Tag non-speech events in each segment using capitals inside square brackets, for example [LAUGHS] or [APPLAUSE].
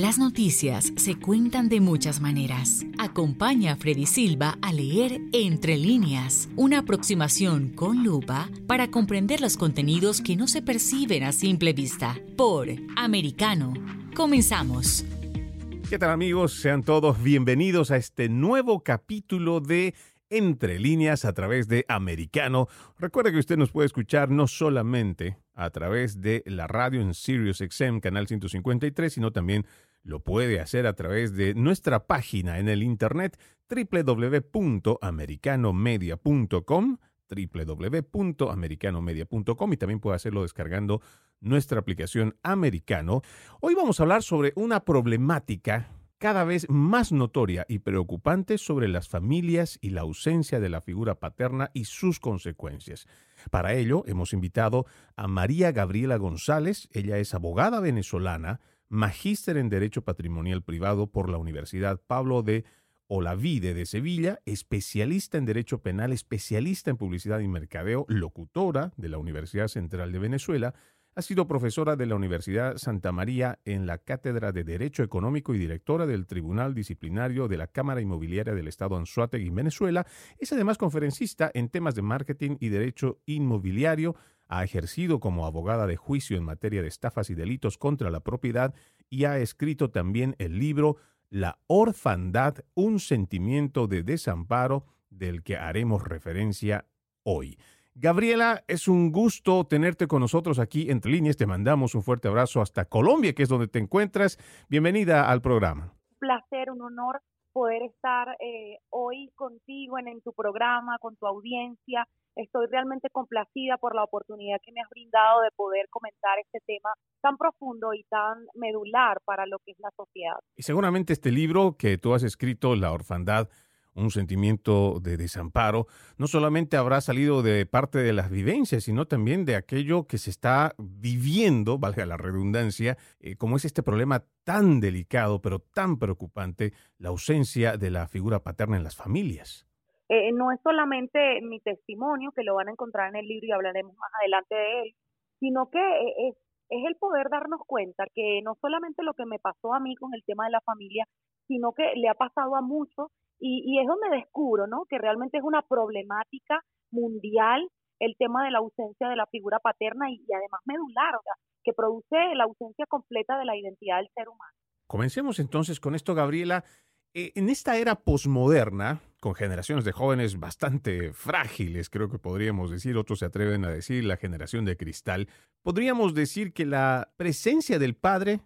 Las noticias se cuentan de muchas maneras. Acompaña a Freddy Silva a leer Entre líneas, una aproximación con lupa para comprender los contenidos que no se perciben a simple vista. Por Americano. Comenzamos. ¿Qué tal amigos? Sean todos bienvenidos a este nuevo capítulo de Entre líneas a través de Americano. Recuerda que usted nos puede escuchar no solamente a través de la radio en Sirius XM, canal 153, sino también lo puede hacer a través de nuestra página en el internet www.americanomedia.com www.americanomedia.com y también puede hacerlo descargando nuestra aplicación Americano. Hoy vamos a hablar sobre una problemática cada vez más notoria y preocupante sobre las familias y la ausencia de la figura paterna y sus consecuencias. Para ello hemos invitado a María Gabriela González, ella es abogada venezolana, magíster en Derecho Patrimonial Privado por la Universidad Pablo de Olavide de Sevilla, especialista en Derecho Penal, especialista en Publicidad y Mercadeo, locutora de la Universidad Central de Venezuela, ha sido profesora de la Universidad Santa María en la Cátedra de Derecho Económico y directora del Tribunal Disciplinario de la Cámara Inmobiliaria del Estado Anzuategui, en Venezuela. Es además conferencista en temas de marketing y derecho inmobiliario ha ejercido como abogada de juicio en materia de estafas y delitos contra la propiedad y ha escrito también el libro La orfandad, un sentimiento de desamparo del que haremos referencia hoy. Gabriela, es un gusto tenerte con nosotros aquí entre líneas. Te mandamos un fuerte abrazo hasta Colombia, que es donde te encuentras. Bienvenida al programa. Un placer, un honor poder estar eh, hoy contigo en, en tu programa, con tu audiencia Estoy realmente complacida por la oportunidad que me has brindado de poder comentar este tema tan profundo y tan medular para lo que es la sociedad. Y seguramente este libro que tú has escrito, La orfandad, un sentimiento de desamparo, no solamente habrá salido de parte de las vivencias, sino también de aquello que se está viviendo, valga la redundancia, eh, como es este problema tan delicado, pero tan preocupante, la ausencia de la figura paterna en las familias. Eh, no es solamente mi testimonio, que lo van a encontrar en el libro y hablaremos más adelante de él, sino que eh, es, es el poder darnos cuenta que no solamente lo que me pasó a mí con el tema de la familia, sino que le ha pasado a muchos y, y es donde descubro, ¿no? Que realmente es una problemática mundial el tema de la ausencia de la figura paterna y, además medular, o que produce la ausencia completa de la identidad del ser humano. Comencemos entonces con esto, Gabriela. Eh, en esta era posmoderna, con generaciones de jóvenes bastante frágiles, creo que podríamos decir, otros se atreven a decir la generación de cristal, podríamos decir que la presencia del padre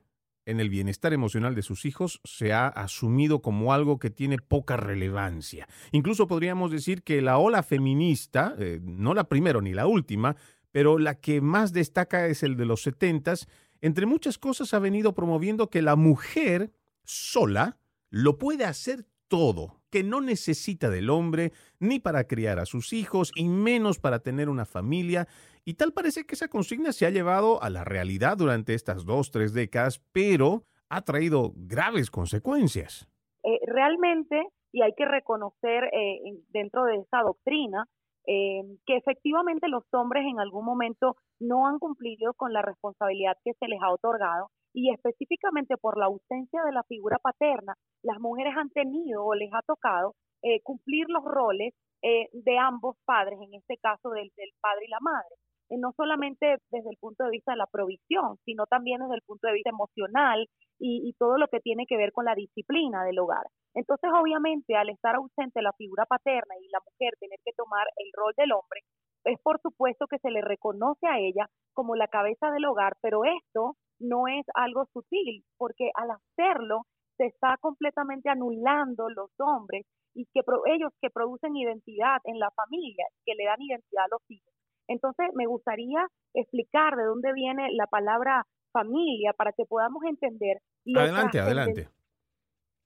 en el bienestar emocional de sus hijos se ha asumido como algo que tiene poca relevancia. Incluso podríamos decir que la ola feminista, eh, no la primera ni la última, pero la que más destaca es el de los setentas, entre muchas cosas ha venido promoviendo que la mujer sola lo puede hacer todo, que no necesita del hombre ni para criar a sus hijos y menos para tener una familia. Y tal parece que esa consigna se ha llevado a la realidad durante estas dos, tres décadas, pero ha traído graves consecuencias. Eh, realmente, y hay que reconocer eh, dentro de esa doctrina, eh, que efectivamente los hombres en algún momento no han cumplido con la responsabilidad que se les ha otorgado y específicamente por la ausencia de la figura paterna, las mujeres han tenido o les ha tocado eh, cumplir los roles eh, de ambos padres, en este caso del, del padre y la madre. Eh, no solamente desde el punto de vista de la provisión, sino también desde el punto de vista emocional y, y todo lo que tiene que ver con la disciplina del hogar. Entonces, obviamente, al estar ausente la figura paterna y la mujer tener que tomar el rol del hombre, es por supuesto que se le reconoce a ella como la cabeza del hogar, pero esto no es algo sutil, porque al hacerlo se está completamente anulando los hombres y que ellos que producen identidad en la familia, que le dan identidad a los hijos. Entonces, me gustaría explicar de dónde viene la palabra familia para que podamos entender adelante, adelante.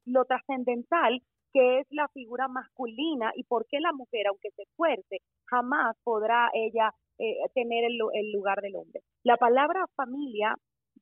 Lo trascendental que es la figura masculina y por qué la mujer, aunque se esfuerce, jamás podrá ella eh, tener el, el lugar del hombre. La palabra familia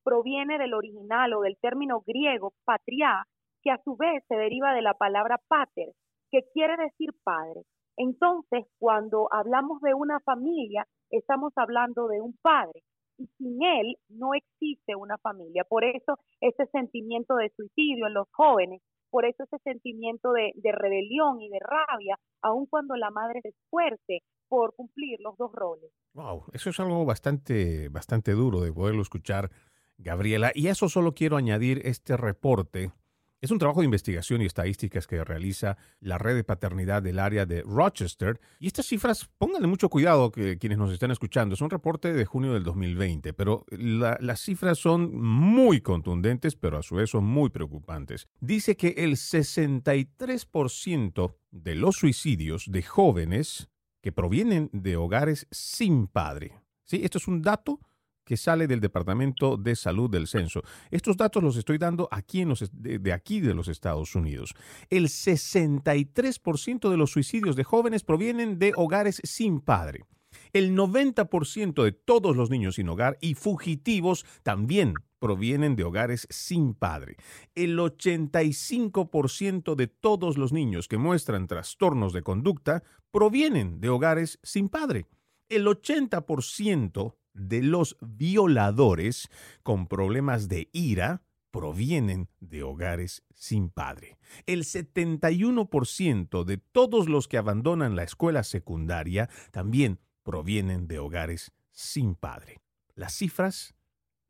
proviene del original o del término griego patria, que a su vez se deriva de la palabra pater, que quiere decir padre. Entonces, cuando hablamos de una familia, estamos hablando de un padre. y sin él no existe una familia. Por eso ese sentimiento de suicidio en los jóvenes, por eso ese sentimiento de, de rebelión y de rabia, aun cuando la madre se esfuerce por cumplir los dos roles. Wow, eso es algo bastante, bastante duro de poderlo escuchar, Gabriela. Y a eso solo quiero añadir este reporte es un trabajo de investigación y estadísticas que realiza la red de paternidad del área de Rochester. Y estas cifras, pónganle mucho cuidado que quienes nos están escuchando. Es un reporte de junio del 2020, pero las cifras son muy contundentes, pero a su vez son muy preocupantes. Dice que el 63% de los suicidios de jóvenes que provienen de hogares sin padre. ¿Sí? Esto es un dato que sale del Departamento de Salud del Censo. Estos datos los estoy dando aquí los, de, aquí de los Estados Unidos. El 63% de los suicidios de jóvenes provienen de hogares sin padre. El 90% de todos los niños sin hogar y fugitivos también provienen de hogares sin padre. El 85% de todos los niños que muestran trastornos de conducta provienen de hogares sin padre. El 80% de los violadores con problemas de ira provienen de hogares sin padre. El 71% de todos los que abandonan la escuela secundaria también provienen de hogares sin padre. Las cifras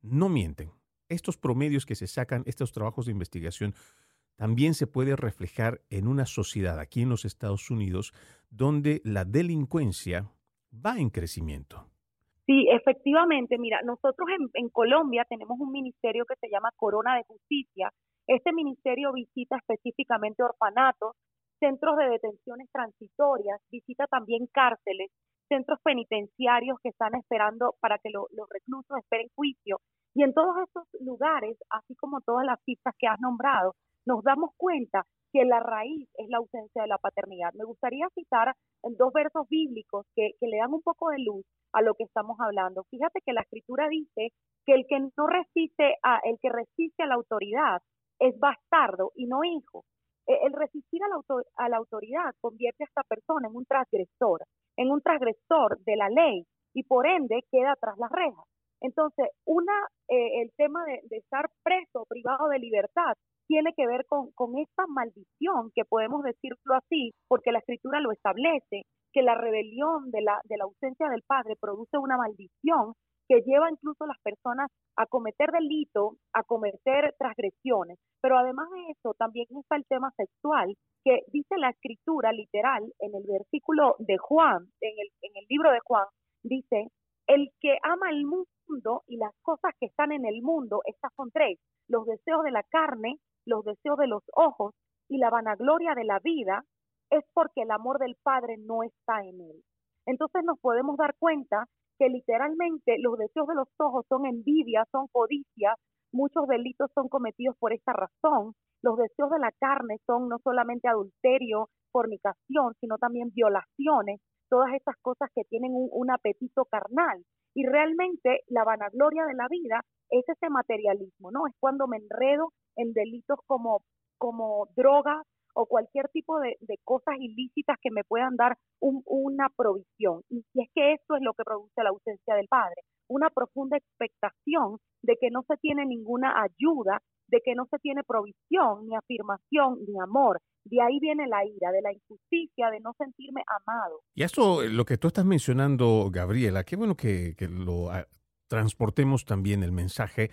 no mienten. Estos promedios que se sacan, estos trabajos de investigación, también se puede reflejar en una sociedad aquí en los Estados Unidos donde la delincuencia va en crecimiento. Sí, efectivamente, mira, nosotros en, Colombia tenemos un ministerio que se llama Corona de Justicia. Este ministerio visita específicamente orfanatos, centros de detenciones transitorias, visita también cárceles, centros penitenciarios que están esperando para que los reclusos esperen juicio. Y en todos esos lugares, así como todas las cifras que has nombrado, nos damos cuenta que la raíz es la ausencia de la paternidad. Me gustaría citar en dos versos bíblicos que, que le dan un poco de luz a lo que estamos hablando. Fíjate que la escritura dice que el que no resiste a, el que resiste a la autoridad es bastardo y no hijo. E, el resistir a la, a la autoridad convierte a esta persona en un transgresor, en un transgresor de la ley y por ende queda tras las rejas. Entonces, una, eh, el tema de, estar preso, privado de libertad, tiene que ver con, con esta maldición, que podemos decirlo así, porque la escritura lo establece, que la rebelión de la, de la ausencia del padre produce una maldición que lleva incluso a las personas a cometer delito, a cometer transgresiones. Pero además de eso, también está el tema sexual, que dice la escritura literal en el versículo de Juan, en el, en el libro de Juan, dice, el que ama el mundo y las cosas que están en el mundo, estas son tres, los deseos de la carne, los deseos de los ojos y la vanagloria de la vida, es porque el amor del Padre no está en él. Entonces nos podemos dar cuenta que literalmente los deseos de los ojos son envidia, son codicia, muchos delitos son cometidos por esta razón. Los deseos de la carne son no solamente adulterio, fornicación, sino también violaciones, todas estas cosas que tienen un, un apetito carnal. Y realmente la vanagloria de la vida es ese materialismo, ¿no? Es cuando me enredo en delitos como, como drogas, o cualquier tipo de, cosas ilícitas que me puedan dar una provisión. Y si es que eso es lo que produce la ausencia del padre, una profunda expectación de que no se tiene ninguna ayuda, de que no se tiene provisión, ni afirmación, ni amor. De ahí viene la ira, de la injusticia, de no sentirme amado. Y eso, lo que tú estás mencionando, Gabriela, qué bueno que, lo ah, transportemos también el mensaje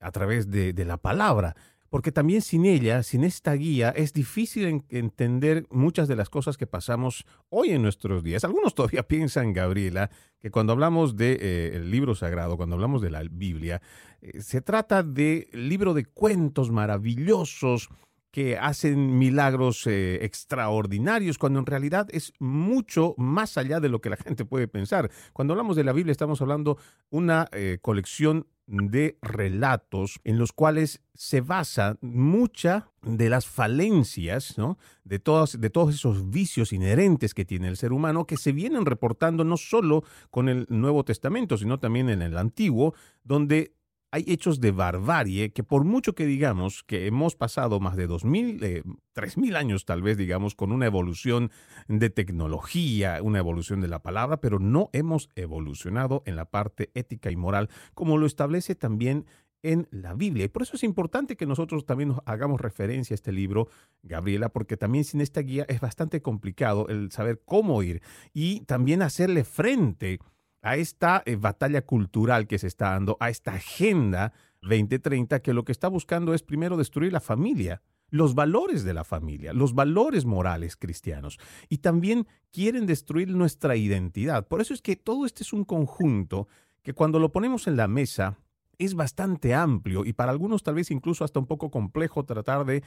a través de, de la palabra porque también sin ella, sin esta guía, es difícil entender muchas de las cosas que pasamos hoy en nuestros días. Algunos [LAUGHS] todavía piensan, Gabriela, que cuando hablamos del de, eh, libro sagrado, cuando hablamos de la Biblia, eh, se trata de libro de cuentos maravillosos que hacen milagros eh, extraordinarios, cuando en realidad es mucho más allá de lo que la [LAUGHS] gente puede pensar. Cuando hablamos de la Biblia estamos hablando una colección de relatos en los cuales se basa mucha de las falencias, ¿no? de, de todos esos vicios inherentes que tiene el ser humano, que se vienen reportando no solo con el Nuevo Testamento, sino también en el Antiguo, donde hay hechos de barbarie que por mucho que digamos que hemos pasado más de 2.000, eh, 3.000 años tal vez, digamos, con una evolución de tecnología, una evolución de la palabra, pero no hemos evolucionado en la parte ética y moral, como lo establece también en la Biblia. Y por eso es importante que nosotros también nos hagamos referencia a este libro, Gabriela, porque también sin esta guía es bastante complicado el saber cómo ir y también hacerle frente a esta eh, batalla cultural que se está dando, a esta agenda 2030 que lo que está buscando es primero destruir la familia, los valores de la familia, los valores morales cristianos y también quieren destruir nuestra identidad. Por eso es que todo este es un conjunto que cuando lo ponemos en la mesa es bastante amplio y para algunos tal vez incluso hasta un poco complejo tratar de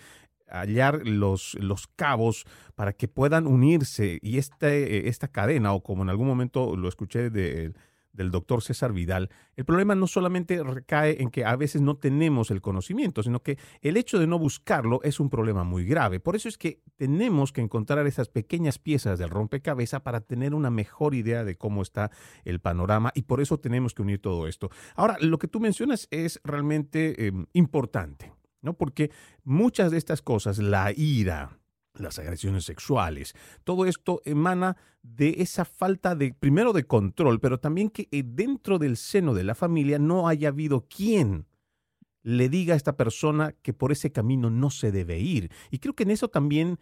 hallar los, los cabos para que puedan unirse y este, esta cadena, o como en algún momento lo escuché de, del doctor César Vidal, el problema no solamente recae en que a veces no tenemos el conocimiento, sino que el hecho de no buscarlo es un problema muy grave. Por eso es que tenemos que encontrar esas pequeñas piezas del rompecabezas para tener una mejor idea de cómo está el panorama y por eso tenemos que unir todo esto. Ahora, lo que tú mencionas es realmente em, importante, ¿no? Porque muchas de estas cosas, la ira, las agresiones sexuales. Todo esto emana de esa falta de, primero, de control, pero también que eh, dentro del seno de la familia no haya habido quien le diga a esta persona que por ese camino no se debe ir. Y creo que en eso también,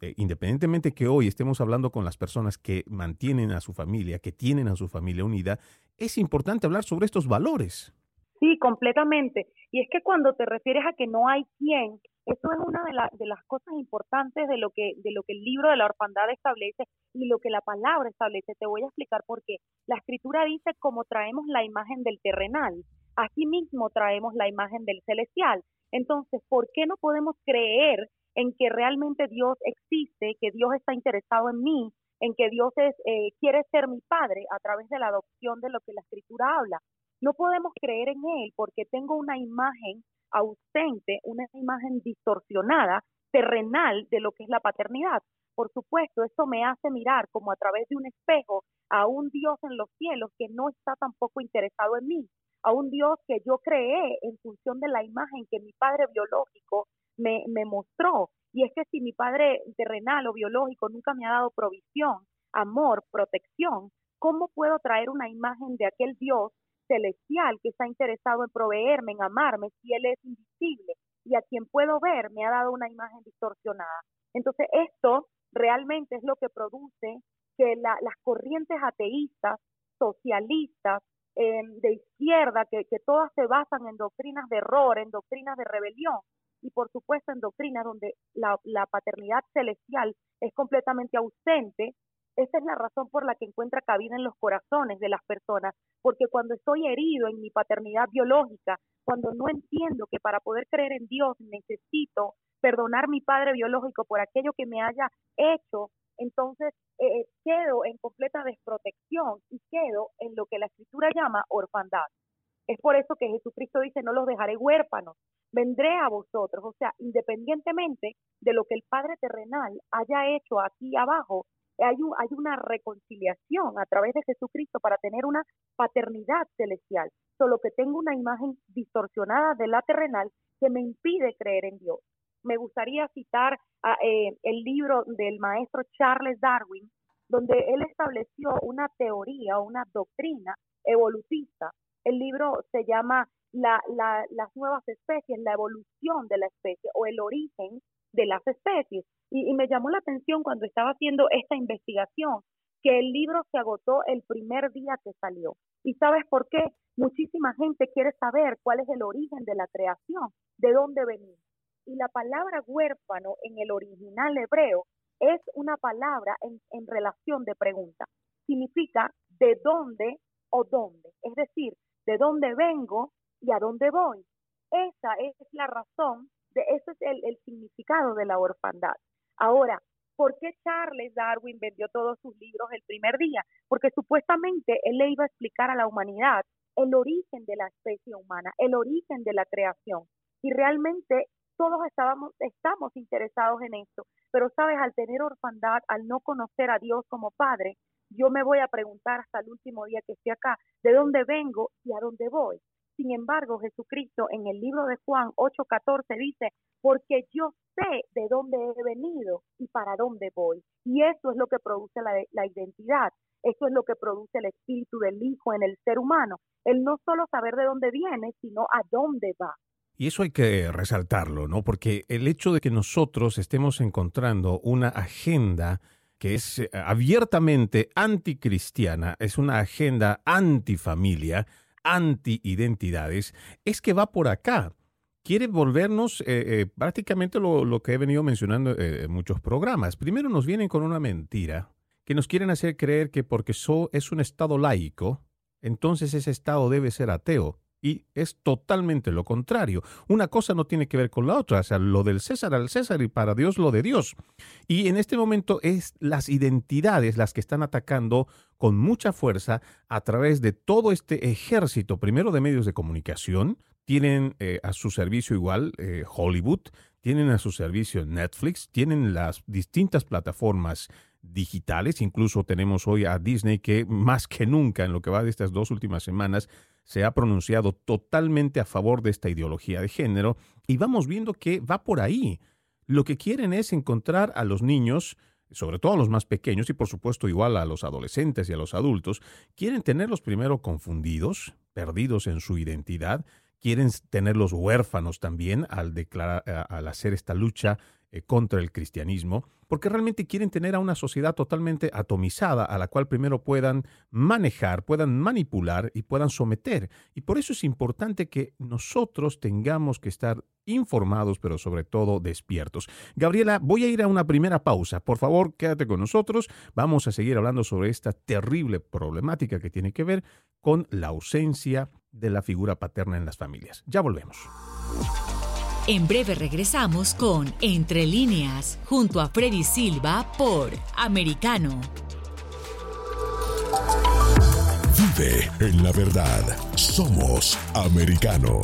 eh, independientemente que hoy estemos hablando con las personas que mantienen a su familia, que tienen a su familia unida, es importante hablar sobre estos valores. Sí, completamente. Y es que cuando te refieres a que no hay quien, eso es una de, de las cosas importantes de lo que de lo que el libro de la orfandad establece y lo que la palabra establece. Te voy a explicar por qué. La escritura dice como traemos la imagen del terrenal, así mismo traemos la imagen del celestial. Entonces, ¿por qué no podemos creer en que realmente Dios existe, que Dios está interesado en mí, en que Dios es, eh, quiere ser mi padre a través de la adopción de lo que la escritura habla? No podemos creer en Él porque tengo una imagen ausente, una imagen distorsionada, terrenal de lo que es la paternidad. Por supuesto, eso me hace mirar como a través de un espejo a un Dios en los cielos que no está tampoco interesado en mí, a un Dios que yo creé en función de la imagen que mi padre biológico me, me mostró. Y es que si mi padre terrenal o biológico nunca me ha dado provisión, amor, protección, ¿cómo puedo traer una imagen de aquel Dios celestial que está interesado en proveerme, en amarme, si Él es invisible y a quien puedo ver me ha dado una imagen distorsionada. Entonces esto realmente es lo que produce que las corrientes ateístas, socialistas, em, de izquierda, que, todas se basan en doctrinas de error, en doctrinas de rebelión, y por supuesto en doctrinas donde la, la paternidad celestial es completamente ausente, esa es la razón por la que encuentra cabida en los corazones de las personas, porque cuando estoy herido en mi paternidad biológica, cuando no entiendo que para poder creer en Dios necesito perdonar mi padre biológico por aquello que me haya hecho, entonces eh, quedo en completa desprotección y quedo en lo que la escritura llama orfandad. Es por eso que Jesucristo dice, no los dejaré huérfanos, vendré a vosotros. O sea, independientemente de lo que el Padre terrenal haya hecho aquí abajo, hay, hay una reconciliación a través de Jesucristo para tener una paternidad celestial, solo que tengo una imagen distorsionada de la terrenal que me impide creer en Dios. Me gustaría citar eh, el libro del maestro Charles Darwin, donde él estableció una teoría o una doctrina evolutista. El libro se llama la, las nuevas especies, la evolución de la especie o el origen de las especies. Y, me llamó la atención cuando estaba haciendo esta investigación que el libro se agotó el primer día que salió. ¿Y sabes por qué? Muchísima gente quiere saber cuál es el origen de la creación, de dónde venimos. Y la palabra huérfano en el original hebreo es una palabra en, en relación de pregunta. Significa de dónde o dónde. Es decir, de dónde vengo y a dónde voy. Esa es la razón ese es el, significado de la orfandad. Ahora, ¿por qué Charles Darwin vendió todos sus libros el primer día? Porque supuestamente él le iba a explicar a la humanidad el origen de la especie humana, el origen de la creación. Y realmente todos estábamos, estamos interesados en esto. Pero, sabes, al tener orfandad, al no conocer a Dios como Padre, yo me voy a preguntar hasta el último día que esté acá, ¿de dónde vengo y a dónde voy? Sin embargo, Jesucristo en el libro de Juan 8:14 dice, porque yo sé de dónde he venido y para dónde voy. Y eso es lo que produce la, identidad. Eso es lo que produce el espíritu del Hijo en el ser humano. El no solo saber de dónde viene, sino a dónde va. Y eso hay que resaltarlo, ¿no? Porque el hecho de que nosotros estemos encontrando una agenda que es eh, abiertamente anticristiana, es una agenda antifamilia, anti-identidades, es que va por acá. Quiere volvernos eh, eh, prácticamente lo, que he venido mencionando en muchos programas. Primero nos vienen con una mentira, que nos quieren hacer creer que porque so es un Estado laico, entonces ese Estado debe ser ateo. Y es totalmente lo contrario. Una cosa no tiene que ver con la otra. O sea, lo del César al César y para Dios lo de Dios. Y en este momento es las identidades las que están atacando con mucha fuerza a través de todo este ejército, primero de medios de comunicación. Tienen eh, a su servicio igual eh, Hollywood, tienen a su servicio Netflix, tienen las distintas plataformas digitales. Incluso tenemos hoy a Disney que más que nunca en lo que va de estas dos últimas semanas se ha pronunciado totalmente a favor de esta ideología de género y vamos viendo que va por ahí. Lo que quieren es encontrar a los niños, sobre todo a los más pequeños y por supuesto igual a los adolescentes y a los adultos, quieren tenerlos primero confundidos, perdidos en su identidad, quieren tenerlos huérfanos también al declarar al hacer esta lucha eh, contra el cristianismo, porque realmente quieren tener a una sociedad totalmente atomizada a la cual primero puedan manejar, puedan manipular y puedan someter. Y por eso es importante que nosotros tengamos que estar informados, pero sobre todo despiertos. Gabriela, voy a ir a una primera pausa. Por favor, quédate con nosotros. Vamos a seguir hablando sobre esta terrible problemática que tiene que ver con la ausencia de la figura paterna en las familias. Ya volvemos. En breve regresamos con Entre líneas, junto a Freddy Silva por Americano. Vive en la verdad. Somos Americano.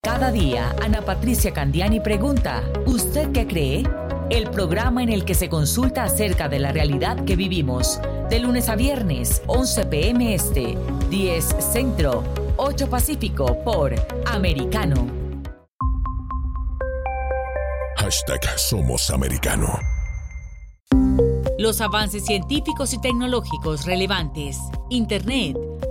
Cada día, Ana Patricia Candiani pregunta, ¿usted qué cree? El programa en el que se consulta acerca de la realidad que vivimos, de lunes a viernes, 11 pm este, 10 centro 8 Pacífico por Americano. Hashtag Somos Americano. Los avances científicos y tecnológicos relevantes, Internet,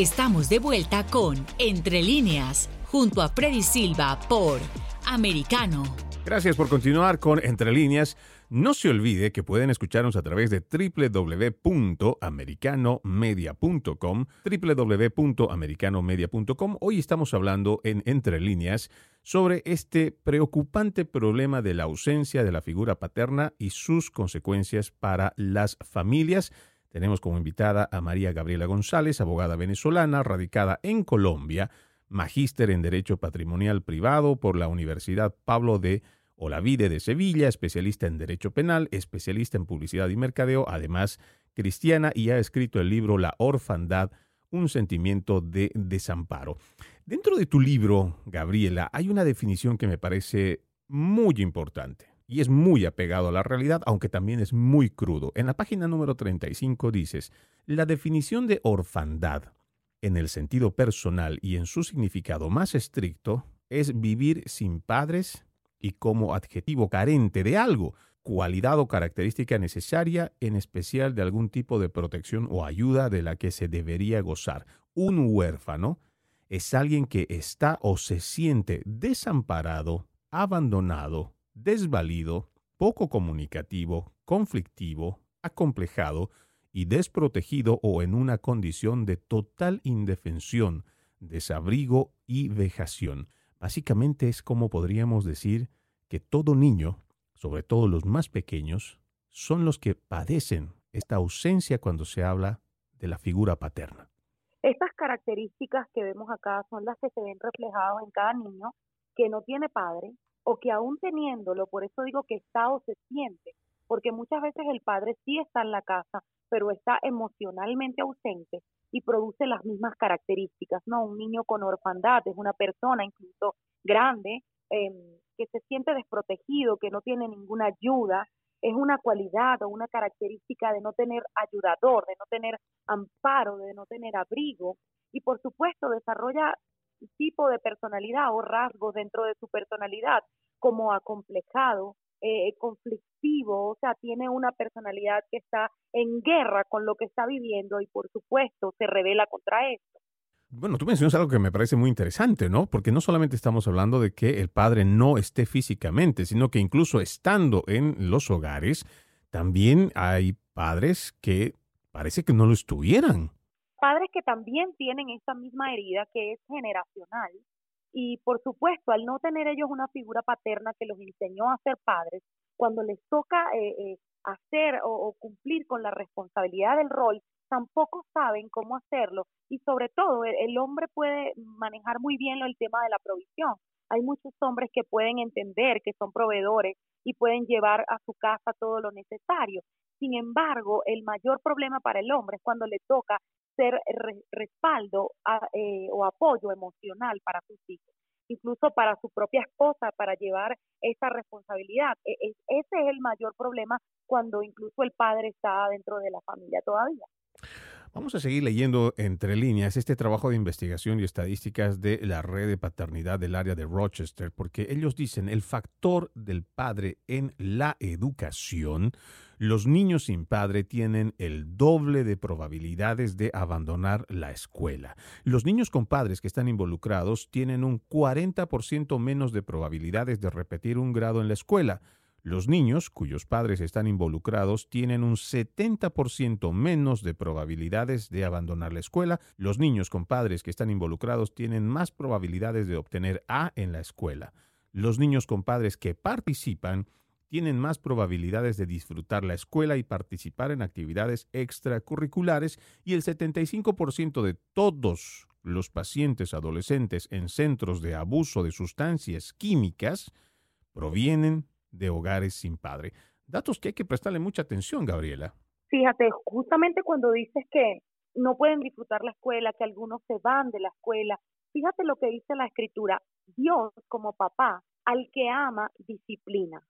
Estamos de vuelta con Entre líneas, junto a Freddy Silva por Americano. Gracias por continuar con Entre líneas. No se olvide que pueden escucharnos a través de www.americanomedia.com, www.americanomedia.com. Hoy estamos hablando en Entre líneas sobre este preocupante problema de la ausencia de la figura paterna y sus consecuencias para las familias. Tenemos como invitada a María Gabriela González, abogada venezolana, radicada en Colombia, magíster en Derecho Patrimonial Privado por la Universidad Pablo de Olavide de Sevilla, especialista en Derecho Penal, especialista en Publicidad y Mercadeo, además cristiana, y ha escrito el libro La Orfandad, un sentimiento de desamparo. Dentro de tu libro, Gabriela, hay una definición que me parece muy importante y es muy apegado a la realidad, aunque también es muy crudo. En la página número 35 dices, la definición de orfandad, en el sentido personal y en su significado más estricto, es vivir sin padres y como adjetivo carente de algo, cualidad o característica necesaria, en especial de algún tipo de protección o ayuda de la que se debería gozar. Un huérfano es alguien que está o se siente desamparado, abandonado, desvalido, poco comunicativo, conflictivo, acomplejado y desprotegido o en una condición de total indefensión, desabrigo y vejación. Básicamente es como podríamos decir que todo niño, sobre todo los más pequeños, son los que padecen esta ausencia cuando se habla de la figura paterna. Estas características que vemos acá son las que se ven reflejadas en cada niño que no tiene padre, o que aún teniéndolo, por eso digo que está o se siente, porque muchas veces el padre sí está en la casa, pero está emocionalmente ausente y produce las mismas características, ¿no? Un niño con orfandad es una persona incluso grande em, que se siente desprotegido, que no tiene ninguna ayuda, es una cualidad o una característica de no tener ayudador, de no tener amparo, de no tener abrigo y por supuesto desarrolla tipo de personalidad o rasgos dentro de su personalidad, como acomplejado, eh, conflictivo, o sea, tiene una personalidad que está en guerra con lo que está viviendo y por supuesto se revela contra esto. Bueno, tú mencionas algo que me parece muy interesante, ¿no? Porque no solamente estamos hablando de que el padre no esté físicamente, sino que incluso estando en los hogares, también hay padres que parece que no lo estuvieran padres que también tienen esta misma herida que es generacional y por supuesto al no tener ellos una figura paterna que los enseñó a ser padres, cuando les toca eh, eh, hacer o, cumplir con la responsabilidad del rol, tampoco saben cómo hacerlo y sobre todo el, el hombre puede manejar muy bien el tema de la provisión. Hay muchos hombres que pueden entender que son proveedores y pueden llevar a su casa todo lo necesario. Sin embargo, el mayor problema para el hombre es cuando le toca ser respaldo eh, o apoyo emocional para sus hijos, incluso para su propia esposa, para llevar esa responsabilidad. E, e, ese es el mayor problema cuando incluso el padre está dentro de la familia todavía. Vamos a seguir leyendo entre líneas este trabajo de investigación y estadísticas de la red de paternidad del área de Rochester, porque ellos dicen el factor del padre en la educación los niños sin padre tienen el doble de probabilidades de abandonar la escuela. Los niños con padres que están involucrados tienen un 40% menos de probabilidades de repetir un grado en la escuela. Los niños cuyos padres están involucrados tienen un 70% menos de probabilidades de abandonar la escuela. Los niños con padres que están involucrados tienen más probabilidades de obtener A en la escuela. Los niños con padres que participan tienen más probabilidades de disfrutar la escuela y participar en actividades extracurriculares y el 75% de todos los pacientes adolescentes en centros de abuso de sustancias químicas provienen de hogares sin padre. Datos que hay que prestarle mucha atención, Gabriela. Fíjate, justamente cuando dices que no pueden disfrutar la escuela, que algunos se van de la escuela, fíjate lo que dice la escritura. Dios como papá, al que ama, disciplina.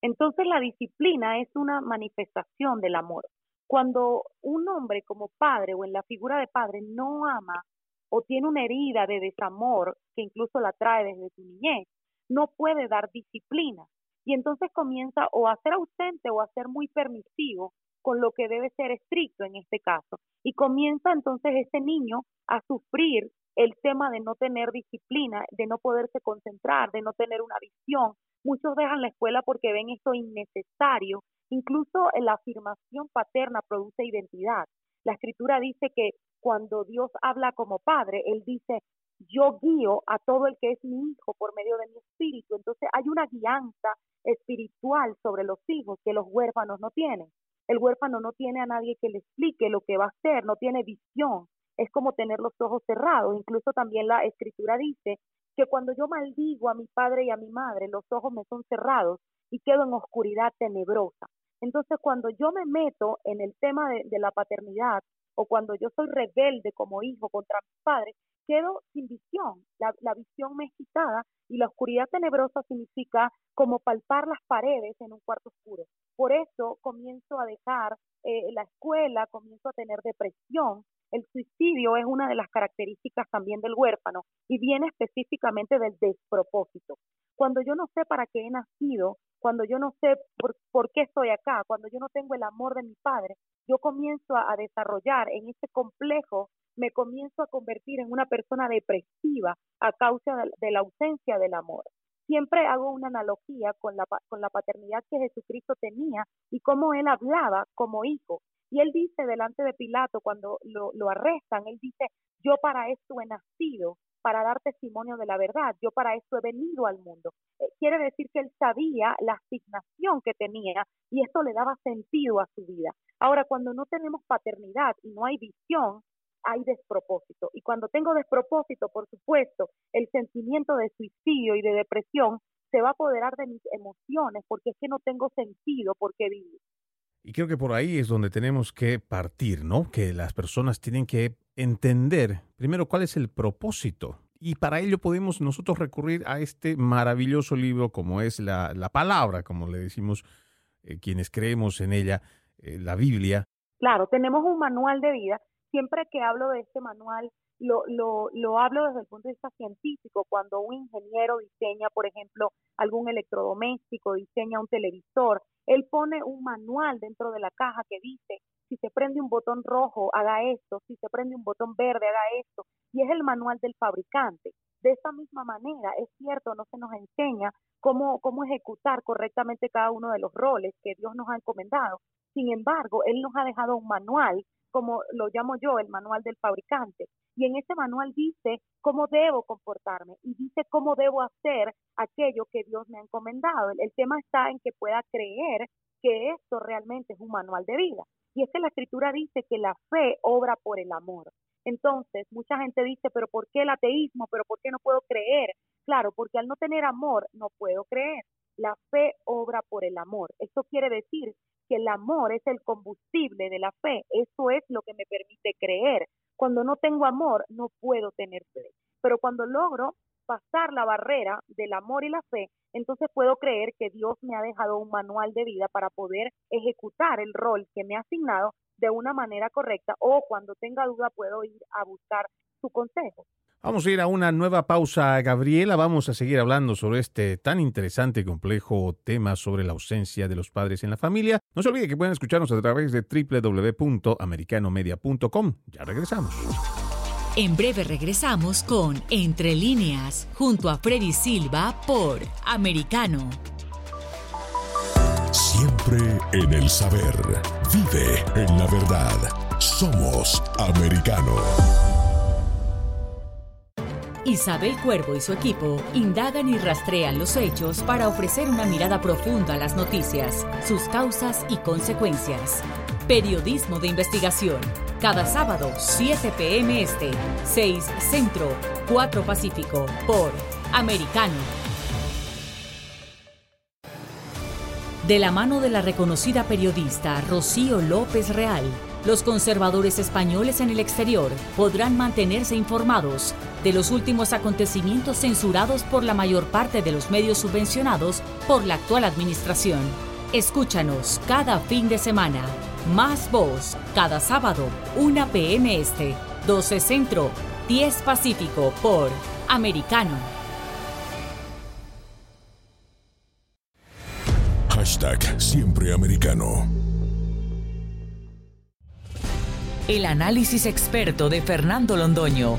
Entonces la disciplina es una manifestación del amor. Cuando un hombre como padre o en la figura de padre no ama o tiene una herida de desamor que incluso la trae desde su niñez, no puede dar disciplina. Y entonces comienza o a ser ausente o a ser muy permisivo con lo que debe ser estricto en este caso. Y comienza entonces ese niño a sufrir el tema de no tener disciplina, de no poderse concentrar, de no tener una visión, Muchos dejan la escuela porque ven esto innecesario. Incluso la afirmación paterna produce identidad. La escritura dice que cuando Dios habla como padre, Él dice, yo guío a todo el que es mi hijo por medio de mi espíritu. Entonces hay una guianza espiritual sobre los hijos que los huérfanos no tienen. El huérfano no tiene a nadie que le explique lo que va a hacer, no tiene visión. Es como tener los ojos cerrados. Incluso también la escritura dice que cuando yo maldigo a mi padre y a mi madre, los ojos me son cerrados y quedo en oscuridad tenebrosa. Entonces, cuando yo me meto en el tema de, de la paternidad o cuando yo soy rebelde como hijo contra mis padres, quedo sin visión, la, visión me es quitada y la oscuridad tenebrosa significa como palpar las paredes en un cuarto oscuro. Por eso comienzo a dejar eh, la escuela, comienzo a tener depresión. El suicidio es una de las características también del huérfano y viene específicamente del despropósito. Cuando yo no sé para qué he nacido, cuando yo no sé por, por qué estoy acá, cuando yo no tengo el amor de mi padre, yo comienzo a, desarrollar en ese complejo me comienzo a convertir en una persona depresiva a causa de, la ausencia del amor. Siempre hago una analogía con la, con la paternidad que Jesucristo tenía y cómo él hablaba como hijo. Y él dice delante de Pilato cuando lo, lo arrestan, él dice, yo para esto he nacido, para dar testimonio de la verdad, yo para esto he venido al mundo. Eh, quiere decir que él sabía la asignación que tenía y esto le daba sentido a su vida. Ahora, cuando no tenemos paternidad y no hay visión, hay despropósito. Y cuando tengo despropósito, por supuesto, el sentimiento de suicidio y de depresión se va a apoderar de mis emociones porque es que no tengo sentido por qué vivir. Y creo que por ahí es donde tenemos que partir, ¿no? Que las personas tienen que entender primero cuál es el propósito. Y para ello podemos nosotros recurrir a este maravilloso libro como es la, la palabra, como le decimos eh, quienes creemos en ella, eh, la Biblia. Claro, tenemos un manual de vida siempre que hablo de este manual, lo, lo, lo hablo desde el punto de vista científico. Cuando un ingeniero diseña, por ejemplo, algún electrodoméstico, diseña un televisor, él pone un manual dentro de la caja que dice, si se prende un botón rojo, haga esto, si se prende un botón verde, haga esto. Y es el manual del fabricante. De esa misma manera, es cierto, no se nos enseña cómo, cómo ejecutar correctamente cada uno de los roles que Dios nos ha encomendado. Sin embargo, Él nos ha dejado un manual como lo llamo yo, el manual del fabricante. Y en ese manual dice cómo debo comportarme y dice cómo debo hacer aquello que Dios me ha encomendado. El, tema está en que pueda creer que esto realmente es un manual de vida. Y es que la escritura dice que la fe obra por el amor. Entonces, mucha gente dice, pero ¿por qué el ateísmo? ¿Pero por qué no puedo creer? Claro, porque al no tener amor no puedo creer. La fe obra por el amor. Esto quiere decir que el amor es el combustible de la fe. Eso es lo que me permite creer. Cuando no tengo amor, no puedo tener fe. Pero cuando logro pasar la barrera del amor y la fe, entonces puedo creer que Dios me ha dejado un manual de vida para poder ejecutar el rol que me ha asignado de una manera correcta o cuando tenga duda puedo ir a buscar su consejo. Vamos a ir a una nueva pausa, Gabriela. Vamos a seguir hablando sobre este tan interesante y complejo tema sobre la ausencia de los padres en la familia. No se olvide que pueden escucharnos a través de www.americanomedia.com. Ya regresamos. En breve regresamos con Entre líneas, junto a Freddy Silva por Americano. Siempre en el saber. Vive en la verdad. Somos Americano. Isabel Cuervo y su equipo indagan y rastrean los hechos para ofrecer una mirada profunda a las noticias, sus causas y consecuencias. Periodismo de investigación. Cada sábado, 7 p.m. Este, 6 Centro, 4 Pacífico, por Americano. De la mano de la reconocida periodista Rocío López Real, los conservadores españoles en el exterior podrán mantenerse informados de los últimos acontecimientos censurados por la mayor parte de los medios subvencionados por la actual administración. Escúchanos cada fin de semana. Más voz, cada sábado, 1 p.m. Este, 12 Centro, 10 Pacífico, por Americano. Hashtag Siempre Americano. El análisis experto de Fernando Londoño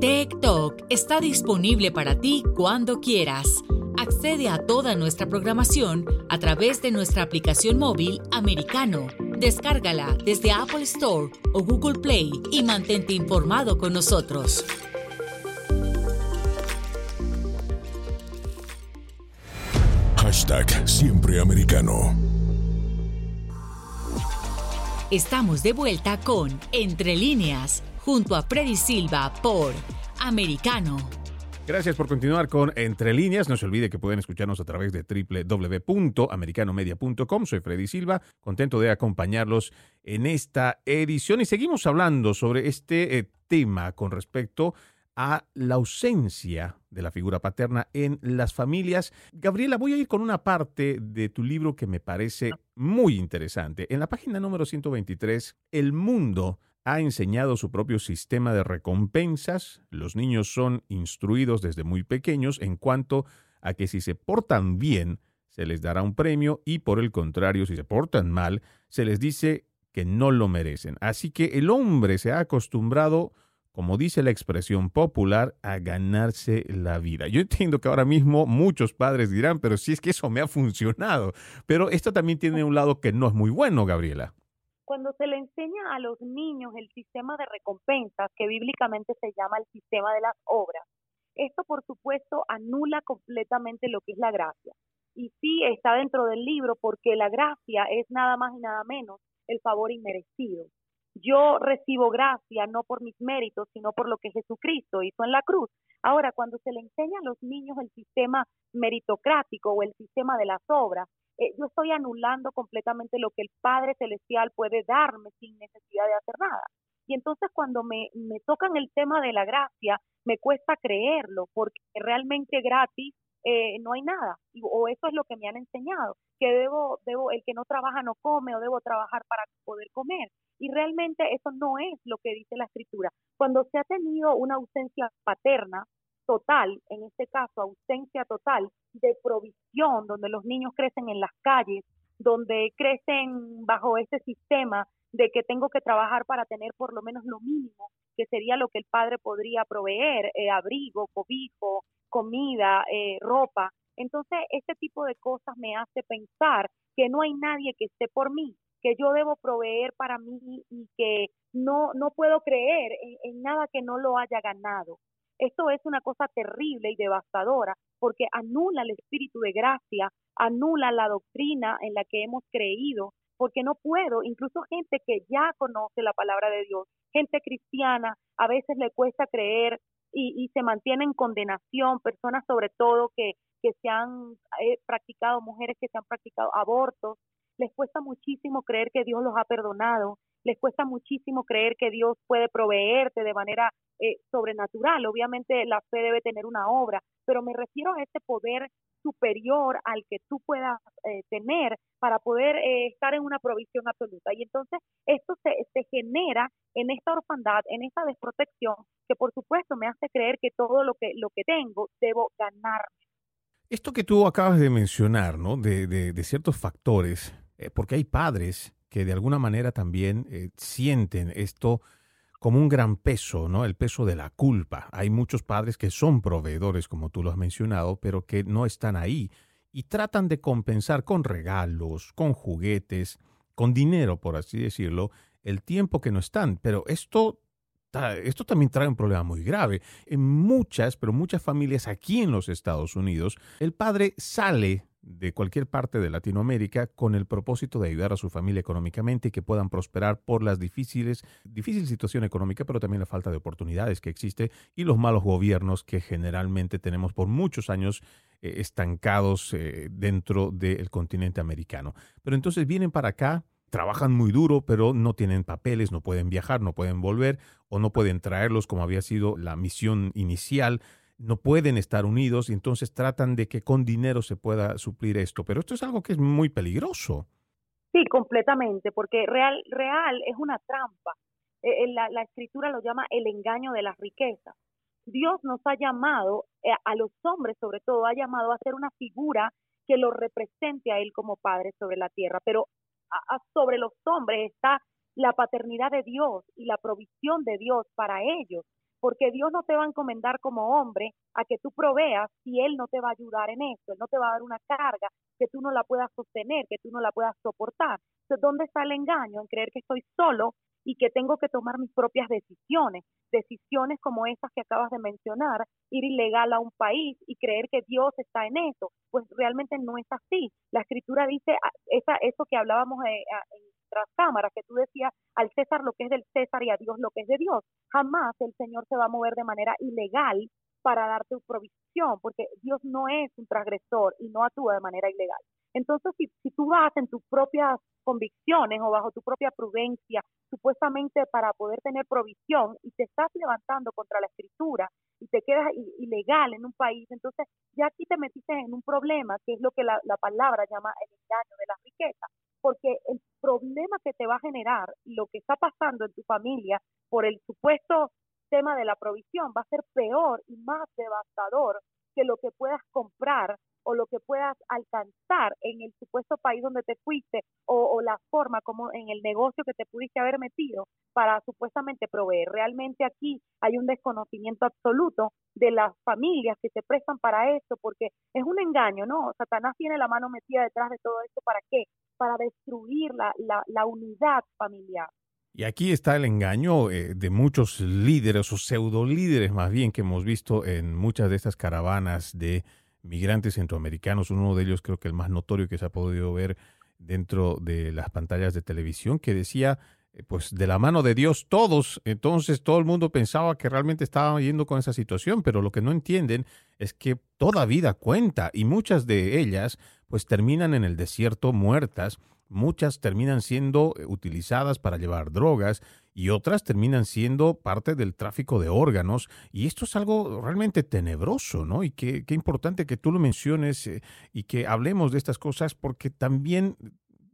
TikTok está disponible para ti cuando quieras Accede a toda nuestra programación a través de nuestra aplicación móvil americano. Descárgala desde Apple Store o Google Play y mantente informado con nosotros. Hashtag siempre americano. Estamos de vuelta con Entre líneas, junto a Freddy Silva por Americano. Gracias por continuar con Entre Líneas. No se olvide que pueden escucharnos a través de www.americanomedia.com. Soy Freddy Silva, contento de acompañarlos en esta edición y seguimos hablando sobre este eh, tema con respecto a la ausencia de la figura paterna en las familias. Gabriela, voy a ir con una parte de tu libro que me parece muy interesante. En la página número 123, El mundo ha enseñado su propio sistema de recompensas. Los niños son instruidos desde muy pequeños en cuanto a que si se portan bien, se les dará un premio y por el contrario, si se portan mal, se les dice que no lo merecen. Así que el hombre se ha acostumbrado, como dice la expresión popular, a ganarse la vida. Yo entiendo que ahora mismo muchos padres dirán, pero si es que eso me ha funcionado. Pero esto también tiene un lado que no es muy bueno, Gabriela cuando se le enseña a los niños el sistema de recompensas, que bíblicamente se llama el sistema de las obras, esto por supuesto anula completamente lo que es la gracia. Y sí está dentro del libro porque la gracia es nada más y nada menos el favor inmerecido. Yo recibo gracia no por mis méritos, sino por lo que Jesucristo hizo en la cruz. Ahora, cuando se le enseña a los niños el sistema meritocrático o el sistema de las obras, eh, yo estoy anulando completamente lo que el Padre Celestial puede darme sin necesidad de hacer nada. Y entonces cuando me, me tocan el tema de la gracia, me cuesta creerlo, porque realmente gratis eh, no hay nada, o eso es lo que me han enseñado, que debo, debo, el que no trabaja no come, o debo trabajar para poder comer. Y realmente eso no es lo que dice la escritura. Cuando se ha tenido una ausencia paterna, total, en este caso ausencia total de provisión, donde los niños crecen en las calles, donde crecen bajo este sistema de que tengo que trabajar para tener por lo menos lo mínimo, que sería lo que el padre podría proveer, eh, abrigo, cobijo, comida, eh, ropa. Entonces, este tipo de cosas me hace pensar que no hay nadie que esté por mí, que yo debo proveer para mí y que no, no puedo creer en nada que no lo haya ganado. Esto es una cosa terrible y devastadora porque anula el espíritu de gracia, anula la doctrina en la que hemos creído, porque no puedo, incluso gente que ya conoce la palabra de Dios, gente cristiana, a veces le cuesta creer y, se mantiene en condenación, personas sobre todo que, que se han eh, practicado, mujeres que se han practicado abortos, les cuesta muchísimo creer que Dios los ha perdonado, les cuesta muchísimo creer que Dios puede proveerte de manera eh, sobrenatural. Obviamente la fe debe tener una obra, pero me refiero a ese poder superior al que tú puedas eh, tener para poder eh, estar en una provisión absoluta. Y entonces esto se, se genera en esta orfandad, en esta desprotección, que por supuesto me hace creer que todo lo que, lo que tengo debo ganarme. Esto que tú acabas de mencionar, ¿no? De, de ciertos factores, porque hay padres que de alguna manera también sienten esto como un gran peso, ¿no? El peso de la culpa. Hay muchos padres que son proveedores, como tú lo has mencionado, pero que no están ahí y tratan de compensar con regalos, con juguetes, con dinero, por así decirlo, el tiempo que no están. Pero esto, esto también trae un problema muy grave. En muchas, pero muchas familias aquí en los Estados Unidos, el padre sale de cualquier parte de Latinoamérica con el propósito de ayudar a su familia económicamente y que puedan prosperar por las difíciles, difícil situación económica, pero también la falta de oportunidades que existe y los malos gobiernos que generalmente tenemos por muchos años eh, estancados eh, dentro del continente americano. Pero entonces vienen para acá, trabajan muy duro, pero no tienen papeles, no pueden viajar, no pueden volver o no pueden traerlos como había sido la misión inicial no pueden estar unidos y entonces tratan de que con dinero se pueda suplir esto. Pero esto es algo que es muy peligroso. Sí, completamente, porque real, real es una trampa. Eh, la, la escritura lo llama el engaño de las riquezas. Dios nos ha llamado, eh, a los hombres sobre todo, ha llamado a ser una figura que lo represente a Él como Padre sobre la tierra, pero sobre los hombres está la paternidad de Dios y la provisión de Dios para ellos porque Dios no te va a encomendar como hombre a que tú proveas si Él no te va a ayudar en eso, Él no te va a dar una carga que tú no la puedas sostener, que tú no la puedas soportar. Entonces, ¿dónde está el engaño? En creer que estoy solo y que tengo que tomar mis propias decisiones, decisiones como esas que acabas de mencionar, ir ilegal a un país y creer que Dios está en eso, pues realmente no es así. La escritura dice ah, esa, eso que hablábamos eh, en tras cámaras, que tú decías al César lo que es del César y a Dios lo que es de Dios. Jamás el Señor se va a mover de manera ilegal para darte provisión, porque Dios no es un transgresor y no actúa de manera ilegal. Entonces, si, si tú vas en tus propias convicciones o bajo tu propia prudencia, supuestamente para poder tener provisión, y te estás levantando contra la escritura y te quedas ilegal en un país, entonces ya aquí te metiste en un problema, que es lo que la, la palabra llama el engaño de la riqueza porque el problema que te va a generar lo que está pasando en tu familia por el supuesto tema de la provisión va a ser peor y más devastador que lo que puedas comprar o lo que puedas alcanzar en el supuesto país donde te fuiste o, la forma como en el negocio que te pudiste haber metido para supuestamente proveer. Realmente aquí hay un desconocimiento absoluto de las familias que se prestan para esto porque es un engaño, ¿no? Satanás tiene la mano metida detrás de todo esto. ¿Para qué? Para destruir la, la, unidad familiar. Y aquí está el engaño eh, de muchos líderes o pseudo líderes más bien que hemos visto en muchas de estas caravanas de migrantes centroamericanos, uno de ellos creo que el más notorio que se ha podido ver dentro de las pantallas de televisión, que decía, eh, pues de la mano de Dios todos, entonces todo el mundo pensaba que realmente estaba yendo con esa situación, pero lo que no entienden es que toda vida cuenta y muchas de ellas pues terminan en el desierto muertas muchas terminan siendo eh, utilizadas para llevar drogas y otras terminan siendo parte del tráfico de órganos. Y esto es algo realmente tenebroso, ¿no? Y qué, qué importante que tú lo menciones eh, y que hablemos de estas cosas porque también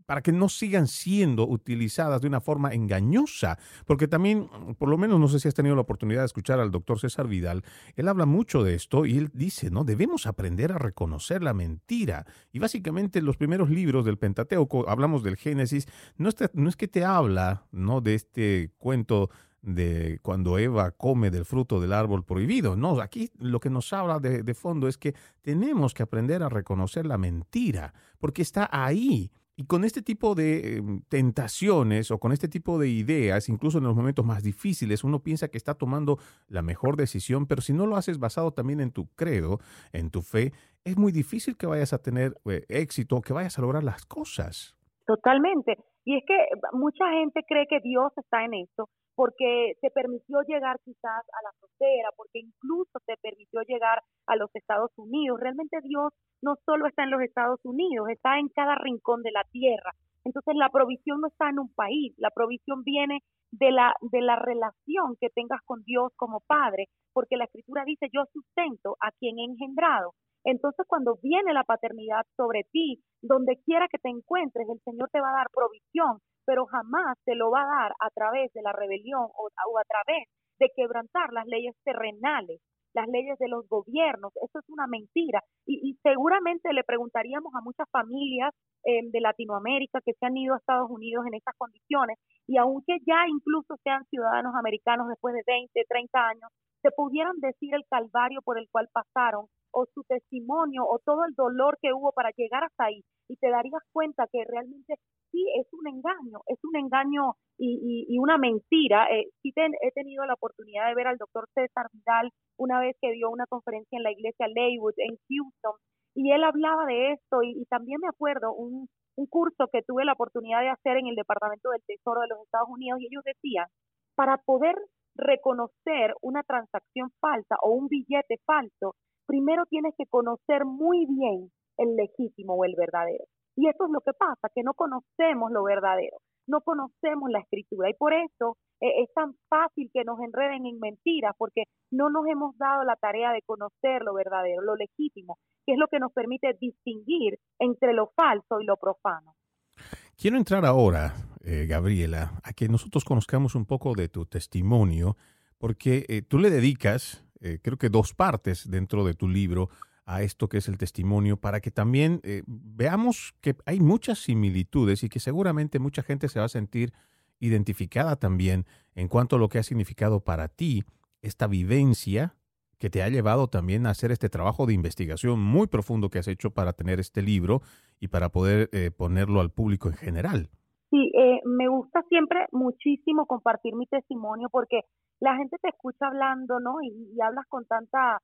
para que no sigan siendo utilizadas de una forma engañosa. Porque también, por lo menos no sé si has tenido la oportunidad de escuchar al doctor César Vidal, él habla mucho de esto y él dice, ¿no? Debemos aprender a reconocer la mentira. Y básicamente los primeros libros del Pentateuco, hablamos del Génesis, no es, que te habla, ¿no? De este cuento de cuando Eva come del fruto del árbol prohibido. No, aquí lo que nos habla de, fondo es que tenemos que aprender a reconocer la mentira, porque está ahí. Y con este tipo de em, tentaciones o con este tipo de ideas, incluso en los momentos más difíciles, uno piensa que está tomando la mejor decisión, pero si no lo haces basado también en tu credo, en tu fe, es muy difícil que vayas a tener eh, éxito, que vayas a lograr las cosas. Totalmente. Y es que mucha gente cree que Dios está en esto, porque se permitió llegar quizás a la frontera, porque incluso se permitió llegar a los Estados Unidos. Realmente Dios no solo está en los Estados Unidos, está en cada rincón de la tierra. Entonces la provisión no está en un país, la provisión viene de la, de la relación que tengas con Dios como Padre, porque la Escritura dice, yo sustento a quien he engendrado. Entonces cuando viene la paternidad sobre ti, donde quiera que te encuentres, el Señor te va a dar provisión, pero jamás te lo va a dar a través de la rebelión o, a través de quebrantar las leyes terrenales, las leyes de los gobiernos. Eso es una mentira. Y, seguramente le preguntaríamos a muchas familias eh, de Latinoamérica que se han ido a Estados Unidos en estas condiciones y aunque ya incluso sean ciudadanos americanos después de 20, 30 años, se pudieran decir el calvario por el cual pasaron o su testimonio o todo el dolor que hubo para llegar hasta ahí y te darías cuenta que realmente sí es un engaño, es un engaño y, y, una mentira. Eh, sí he tenido la oportunidad de ver al doctor César Vidal una vez que dio una conferencia en la iglesia Leywood en Houston y él hablaba de esto y, también me acuerdo un, un curso que tuve la oportunidad de hacer en el Departamento del Tesoro de los Estados Unidos y ellos decían, para poder reconocer una transacción falsa o un billete falso, primero tienes que conocer muy bien el legítimo o el verdadero. Y eso es lo que pasa, que no conocemos lo verdadero, no conocemos la escritura y por eso eh, es tan fácil que nos enreden en mentiras porque no nos hemos dado la tarea de conocer lo verdadero, lo legítimo, que es lo que nos permite distinguir entre lo falso y lo profano. Quiero entrar ahora, eh, Gabriela, a que nosotros conozcamos un poco de tu testimonio, porque eh, tú le dedicas, creo que dos partes dentro de tu libro, a esto que es el testimonio para que también eh, veamos que hay muchas similitudes y que seguramente mucha gente se va a sentir identificada también en cuanto a lo que ha significado para ti esta vivencia que te ha llevado también a hacer este trabajo de investigación muy profundo que has hecho para tener este libro y para poder eh, ponerlo al público en general. Sí, eh, me gusta siempre muchísimo compartir mi testimonio porque la gente te escucha hablando, ¿no? Y, hablas con tanta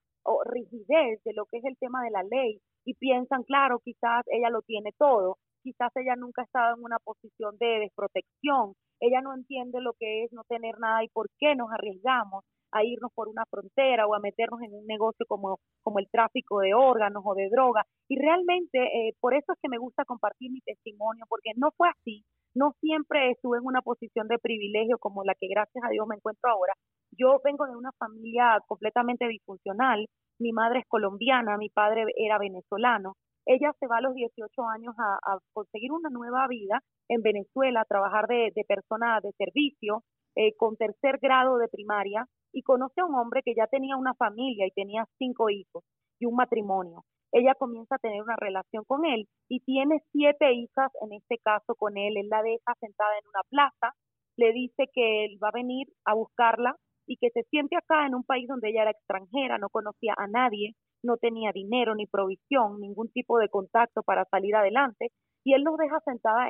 rigidez de lo que es el tema de la ley y piensan, claro, quizás ella lo tiene todo, quizás ella nunca ha estado en una posición de desprotección, ella no entiende lo que es no tener nada y por qué nos arriesgamos a irnos por una frontera o a meternos en un negocio como, como el tráfico de órganos o de droga. Y realmente eh, por eso es que me gusta compartir mi testimonio, porque no fue así. No siempre estuve en una posición de privilegio como la que gracias a Dios me encuentro ahora. Yo vengo de una familia completamente disfuncional. Mi madre es colombiana, mi padre era venezolano. Ella se va a los 18 años a, conseguir una nueva vida en Venezuela, a trabajar de, de persona de servicio, eh, con tercer grado de primaria y conoce a un hombre que ya tenía una familia y tenía cinco hijos y un matrimonio. Ella comienza a tener una relación con él y tiene siete hijas en este caso con él. Él la deja sentada en una plaza, le dice que él va a venir a buscarla y que se siente acá en un país donde ella era extranjera, no conocía a nadie, no tenía dinero ni provisión, ningún tipo de contacto para salir adelante. Y él nos deja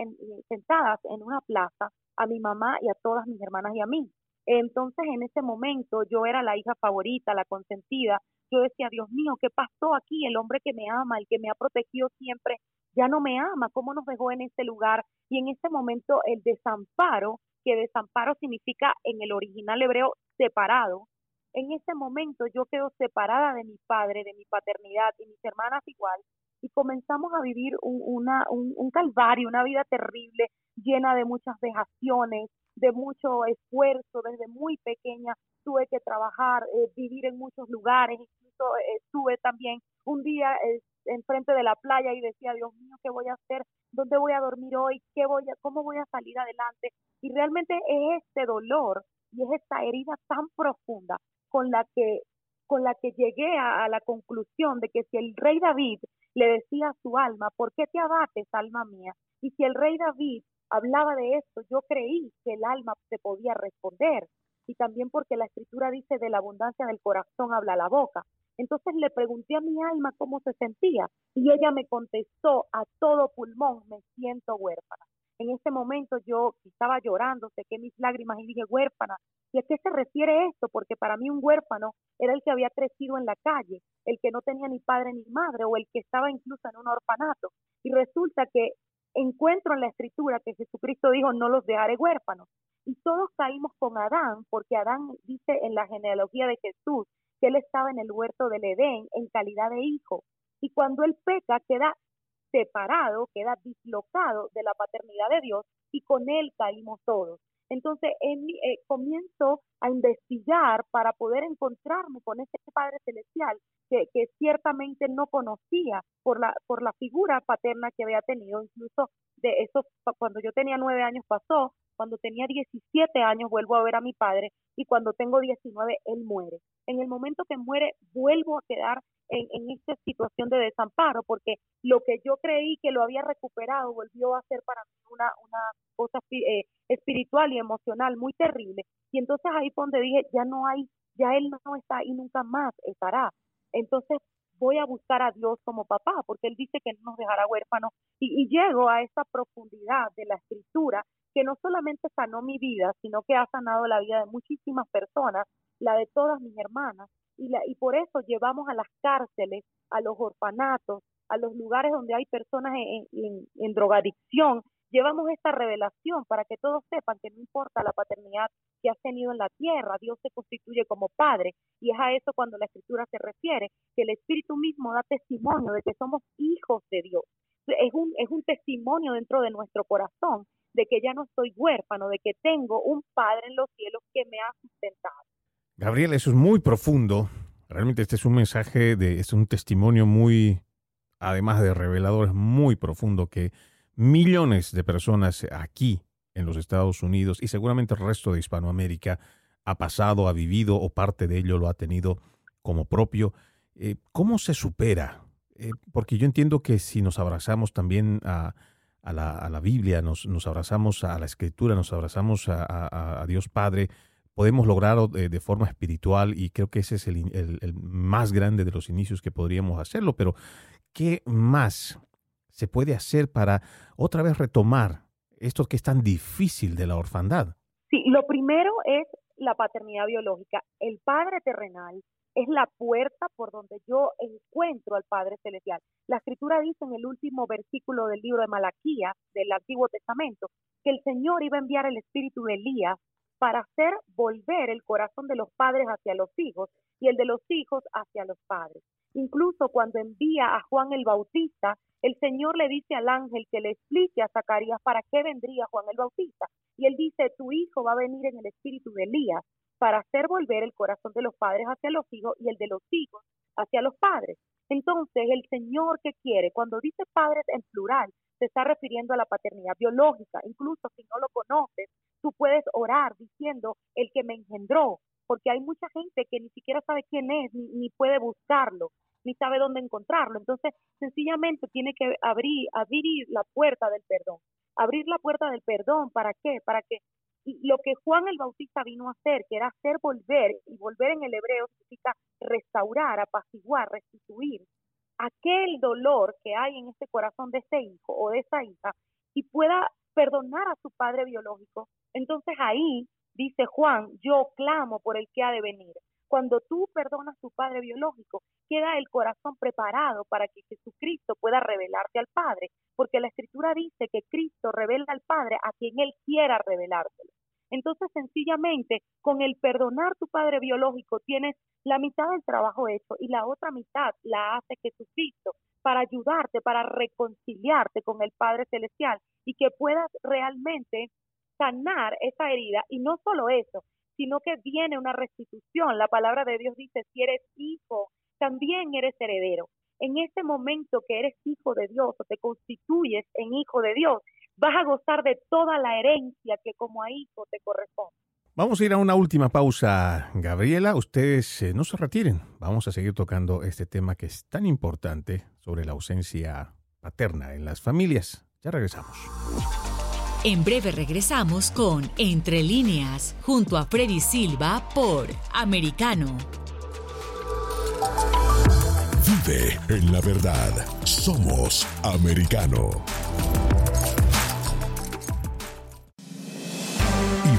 en, sentadas en una plaza a mi mamá y a todas mis hermanas y a mí. Entonces, en ese momento, yo era la hija favorita, la consentida. Yo decía, Dios mío, ¿qué pasó aquí? El hombre que me ama, el que me ha protegido siempre, ya no me ama. ¿Cómo nos dejó en este lugar? Y en ese momento, el desamparo, que desamparo significa en el original hebreo separado, en ese momento yo quedo separada de mi padre, de mi paternidad y mis hermanas igual, y comenzamos a vivir un, una, un calvario, una vida terrible, llena de muchas vejaciones, de mucho esfuerzo desde muy pequeña. Tuve que trabajar, eh, vivir en muchos lugares, incluso eh, estuve también un día eh, enfrente de la playa y decía, Dios mío, ¿qué voy a hacer? ¿Dónde voy a dormir hoy? ¿Qué voy a, ¿Cómo voy a salir adelante? Y realmente es este dolor y es esta herida tan profunda con la que con la que llegué a, a, la conclusión de que si el rey David le decía a su alma, ¿por qué te abates, alma mía? Y si el rey David hablaba de esto, yo creí que el alma se podía responder y también porque la escritura dice de la abundancia del corazón habla la boca. Entonces le pregunté a mi alma cómo se sentía y ella me contestó a todo pulmón, me siento huérfana. En ese momento yo estaba llorando, sequé mis lágrimas y dije, huérfana, ¿y a qué se refiere esto? Porque para mí un huérfano era el que había crecido en la calle, el que no tenía ni padre ni madre o el que estaba incluso en un orfanato. Y resulta que encuentro en la escritura que Jesucristo dijo, no los dejaré huérfanos. Y todos caímos con Adán, porque Adán dice en la genealogía de Jesús que él estaba en el huerto del Edén en calidad de hijo. Y cuando él peca, queda separado, queda dislocado de la paternidad de Dios y con él caímos todos. Entonces en, eh, comienzo a investigar para poder encontrarme con ese Padre Celestial que, que, ciertamente no conocía por la, por la figura paterna que había tenido. Incluso de eso, cuando yo tenía nueve años pasó, cuando tenía 17 años vuelvo a ver a mi padre y cuando tengo 19 él muere. En el momento que muere vuelvo a quedar en, en esta situación de desamparo porque lo que yo creí que lo había recuperado volvió a ser para mí una, una cosa eh, espiritual y emocional muy terrible. Y entonces ahí fue donde dije, ya no hay, ya él no está y nunca más estará. Entonces voy a buscar a Dios como papá, porque Él dice que no nos dejará huérfanos. Y, y llego a esa profundidad de la escritura que no solamente sanó mi vida, sino que ha sanado la vida de muchísimas personas, la de todas mis hermanas. Y, la, y por eso llevamos a las cárceles, a los orfanatos, a los lugares donde hay personas en, drogadicción, llevamos esta revelación para que todos sepan que no importa la paternidad que has tenido en la tierra, Dios se constituye como Padre. Y es a eso cuando la Escritura se refiere, que el Espíritu mismo da testimonio de que somos hijos de Dios. Es un, es un testimonio dentro de nuestro corazón de que ya no soy huérfano, de que tengo un Padre en los cielos que me ha sustentado. Gabriel, eso es muy profundo. Realmente este es un mensaje, de, es un testimonio muy, además de revelador, es muy profundo que millones de personas aquí en los Estados Unidos y seguramente el resto de Hispanoamérica ha pasado, ha vivido o parte de ello lo ha tenido como propio. Eh, ¿Cómo se supera? Eh, porque yo entiendo que si nos abrazamos también a, la, Biblia, nos, abrazamos a la Escritura, nos abrazamos a, Dios Padre, podemos lograr de, forma espiritual y creo que ese es el, más grande de los inicios que podríamos hacerlo, pero ¿qué más se puede hacer para otra vez retomar esto que es tan difícil de la orfandad? Sí, lo primero es la paternidad biológica. El Padre terrenal es la puerta por donde yo encuentro al Padre Celestial. La Escritura dice en el último versículo del libro de Malaquía, del Antiguo Testamento, que el Señor iba a enviar el espíritu de Elías para hacer volver el corazón de los padres hacia los hijos y el de los hijos hacia los padres. Incluso cuando envía a Juan el Bautista, el Señor le dice al ángel que le explique a Zacarías para qué vendría Juan el Bautista. Y él dice, tu hijo va a venir en el espíritu de Elías para hacer volver el corazón de los padres hacia los hijos y el de los hijos hacia los padres. Entonces, el Señor que quiere, cuando dice padres en plural, se está refiriendo a la paternidad biológica. Incluso si no lo conoces, tú puedes orar diciendo el que me engendró, porque hay mucha gente que ni siquiera sabe quién es, ni, puede buscarlo, ni sabe dónde encontrarlo. Entonces, sencillamente tiene que abrir, abrir la puerta del perdón. Abrir la puerta del perdón, ¿para qué? Para que lo que Juan el Bautista vino a hacer, que era hacer volver, y volver en el hebreo significa restaurar, apaciguar, restituir, aquel dolor que hay en este corazón de ese hijo o de esa hija y pueda perdonar a su padre biológico, entonces ahí dice Juan, yo clamo por el que ha de venir. Cuando tú perdonas a tu padre biológico, queda el corazón preparado para que Jesucristo pueda revelarte al Padre, porque la Escritura dice que Cristo revela al Padre a quien Él quiera revelárselo. Entonces, sencillamente, con el perdonar tu padre biológico, tienes la mitad del trabajo hecho y la otra mitad la hace Jesucristo para ayudarte, para reconciliarte con el Padre Celestial y que puedas realmente sanar esa herida. Y no solo eso, sino que viene una restitución. La palabra de Dios dice, si eres hijo, también eres heredero. En este momento que eres hijo de Dios o te constituyes en hijo de Dios, vas a gozar de toda la herencia que como a hijo te corresponde. Vamos a ir a una última pausa, Gabriela. Ustedes eh, no se retiren. Vamos a seguir tocando este tema que es tan importante sobre la ausencia paterna en las familias. Ya regresamos. En breve regresamos con Entre líneas, junto a Freddy Silva por Americano. Vive en la verdad. Somos Americano.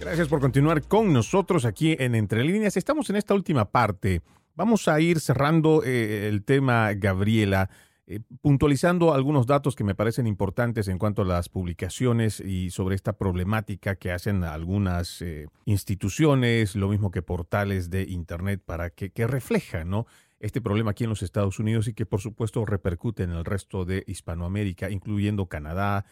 Gracias por continuar con nosotros aquí en Entre líneas. Estamos en esta última parte Vamos a ir cerrando eh, el tema, Gabriela. Eh, puntualizando algunos datos que me parecen importantes en cuanto a las publicaciones y sobre esta problemática que hacen algunas eh, instituciones, lo mismo que portales de Internet, para que, que reflejan este problema aquí en los Estados Unidos y que por supuesto repercute en el resto de Hispanoamérica, incluyendo Canadá,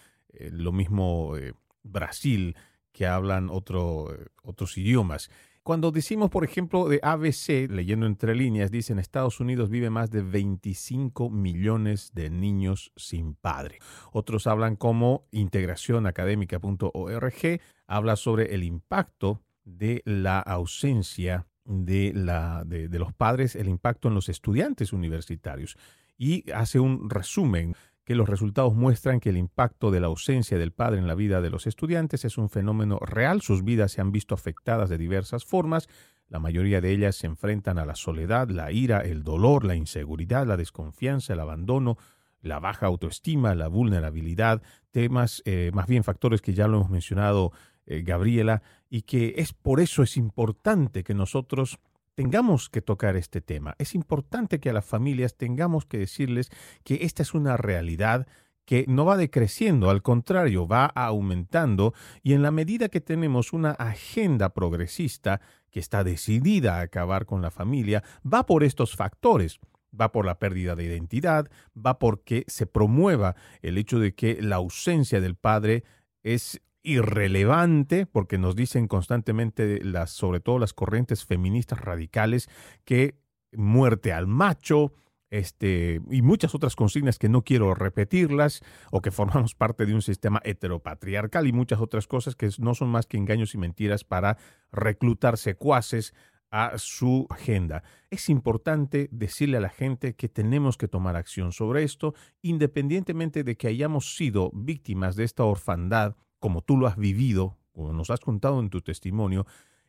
lo mismo Brasil, que hablan otro, otros idiomas. Cuando decimos, por ejemplo, de ABC, leyendo entre líneas, dicen Estados Unidos vive más de 25 millones de niños sin padre. Otros hablan como integracionacadémica.org, habla sobre el impacto de la ausencia de, la, de los padres, el impacto en los estudiantes universitarios y hace un resumen que los resultados muestran que el impacto de la ausencia del padre en la vida de los estudiantes es un fenómeno real, sus vidas se han visto afectadas de diversas formas, la mayoría de ellas se enfrentan a la soledad, la ira, el dolor, la inseguridad, la desconfianza, el abandono, la baja autoestima, la vulnerabilidad, temas, eh, más bien factores que ya lo hemos mencionado eh, Gabriela, y que es por eso es importante que nosotros tengamos que tocar este tema. Es importante que a las familias tengamos que decirles que esta es una realidad que no va decreciendo, al contrario, va aumentando y en la medida que tenemos una agenda progresista que está decidida a acabar con la familia, va por estos factores va por la pérdida de identidad, va porque se promueva el hecho de que la ausencia del padre es irrelevante, porque nos dicen constantemente, las, sobre todo las corrientes feministas radicales, que muerte al macho, este, y muchas otras consignas que no quiero repetirlas, o que formamos [LAUGHS] parte de un sistema heteropatriarcal y muchas otras cosas que no son más que engaños y mentiras para reclutar secuaces a su agenda. Es importante decirle a la gente que tenemos que tomar acción sobre esto, independientemente de que hayamos sido víctimas de esta orfandad como tú lo has vivido, como nos has contado en tu testimonio,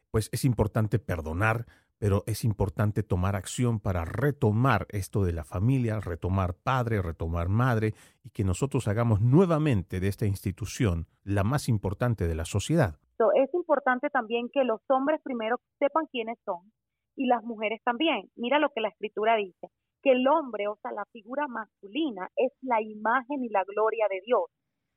pues es importante perdonar, pero es importante tomar acción para retomar esto de la familia, retomar padre, retomar madre, y que nosotros hagamos nuevamente de esta institución la más importante de la sociedad. Es importante también que los hombres primero sepan quiénes son y las mujeres también. Mira lo que la escritura dice, que el hombre, o sea, la figura masculina, es la imagen y la gloria de Dios.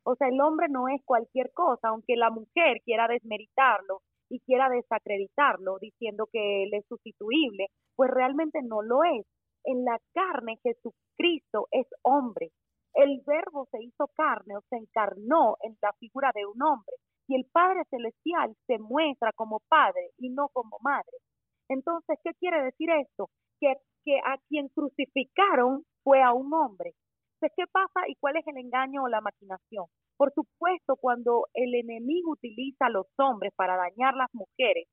O sea, el hombre no es cualquier cosa, aunque la mujer quiera desmeritarlo y quiera desacreditarlo diciendo que él es sustituible, pues realmente no lo es. En la carne Jesucristo es hombre. El verbo se hizo carne o se encarnó en la figura de un hombre. Y el Padre Celestial se muestra como padre y no como madre. Entonces, ¿qué quiere decir esto? Que, que a quien crucificaron fue a un hombre. ¿Qué pasa y cuál es el engaño o la maquinación? Por supuesto, cuando el enemigo utiliza a los hombres para dañar las mujeres,